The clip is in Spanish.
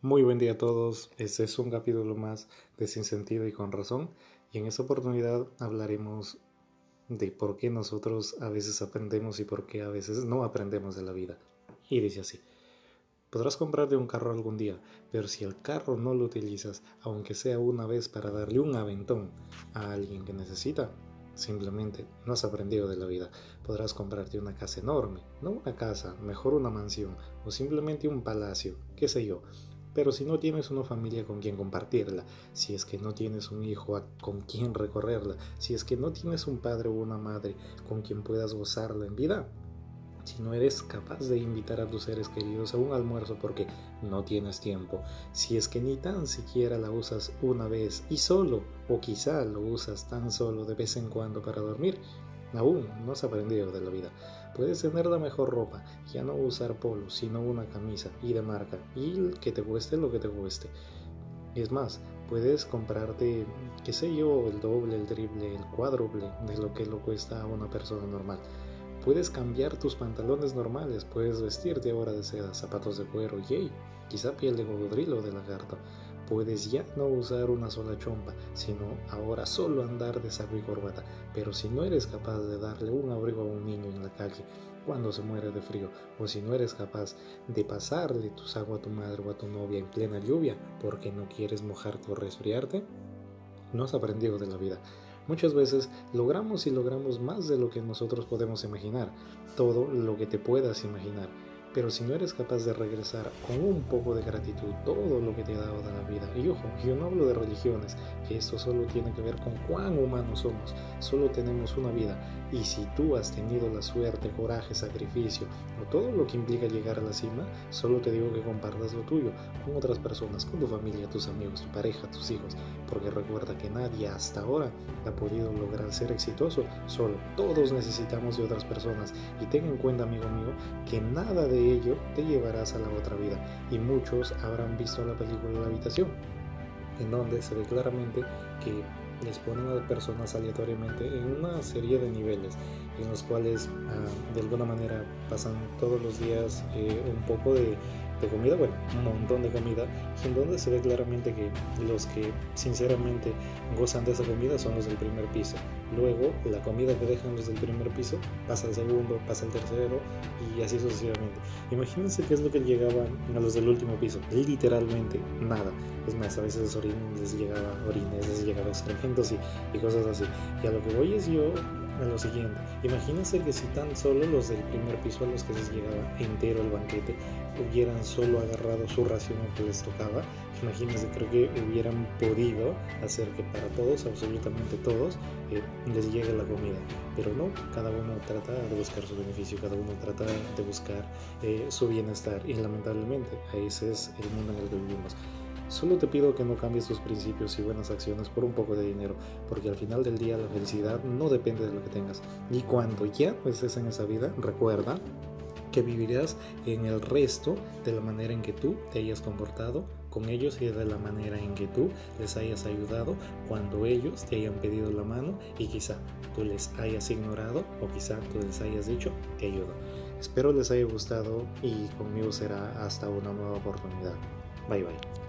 Muy buen día a todos. Este es un capítulo más de Sin Sentido y con Razón. Y en esta oportunidad hablaremos de por qué nosotros a veces aprendemos y por qué a veces no aprendemos de la vida. Y dice así. Podrás comprarte un carro algún día, pero si el carro no lo utilizas, aunque sea una vez para darle un aventón a alguien que necesita, Simplemente no has aprendido de la vida. Podrás comprarte una casa enorme, no una casa, mejor una mansión o simplemente un palacio, qué sé yo. Pero si no tienes una familia con quien compartirla, si es que no tienes un hijo con quien recorrerla, si es que no tienes un padre o una madre con quien puedas gozarla en vida, si no eres capaz de invitar a tus seres queridos a un almuerzo porque no tienes tiempo, si es que ni tan siquiera la usas una vez y solo, o quizá lo usas tan solo de vez en cuando para dormir, aún no has aprendido de la vida. Puedes tener la mejor ropa, ya no usar polo, sino una camisa y de marca, y que te cueste lo que te cueste. Es más, puedes comprarte, qué sé yo, el doble, el triple, el cuádruple de lo que lo cuesta a una persona normal. Puedes cambiar tus pantalones normales, puedes vestirte ahora de seda, zapatos de cuero, yay, quizá piel de cocodrilo o de lagarto. Puedes ya no usar una sola chompa, sino ahora solo andar de saco y corbata. Pero si no eres capaz de darle un abrigo a un niño en la calle cuando se muere de frío, o si no eres capaz de pasarle tu saco a tu madre o a tu novia en plena lluvia porque no quieres mojarte o resfriarte, no has aprendido de la vida. Muchas veces logramos y logramos más de lo que nosotros podemos imaginar, todo lo que te puedas imaginar. Pero si no eres capaz de regresar con un poco de gratitud todo lo que te ha dado de la vida, y ojo, yo no hablo de religiones, que esto solo tiene que ver con cuán humanos somos, solo tenemos una vida, y si tú has tenido la suerte, coraje, sacrificio, o todo lo que implica llegar a la cima, solo te digo que compartas lo tuyo con otras personas, con tu familia, tus amigos, tu pareja, tus hijos, porque recuerda que nadie hasta ahora ha podido lograr ser exitoso, solo todos necesitamos de otras personas, y ten en cuenta, amigo mío, que nada de ello te llevarás a la otra vida. Y muchos habrán visto la película La habitación, en donde se ve claramente que les ponen a personas aleatoriamente en una serie de niveles en los cuales ah, de alguna manera pasan todos los días eh, un poco de de comida, bueno, un montón de comida, en donde se ve claramente que los que sinceramente gozan de esa comida son los del primer piso. Luego, la comida que dejan los del primer piso pasa al segundo, pasa al tercero y así sucesivamente. Imagínense qué es lo que llegaba a los del último piso. Literalmente nada. Es más, a veces les llegaba orines, les llegaba excrementos y, y cosas así. Y a lo que voy es yo a lo siguiente. Imagínense que si tan solo los del primer piso a los que les llegaba entero el banquete hubieran solo agarrado su ración que les tocaba, imagínense, creo que hubieran podido hacer que para todos, absolutamente todos, eh, les llegue la comida. Pero no, cada uno trata de buscar su beneficio, cada uno trata de buscar eh, su bienestar y lamentablemente ese es el mundo en el que vivimos. Solo te pido que no cambies tus principios y buenas acciones por un poco de dinero, porque al final del día la felicidad no depende de lo que tengas. Y cuando ya estés en esa vida, recuerda que vivirás en el resto de la manera en que tú te hayas comportado con ellos y de la manera en que tú les hayas ayudado cuando ellos te hayan pedido la mano y quizá tú les hayas ignorado o quizá tú les hayas dicho te ayudo. Espero les haya gustado y conmigo será hasta una nueva oportunidad. Bye bye.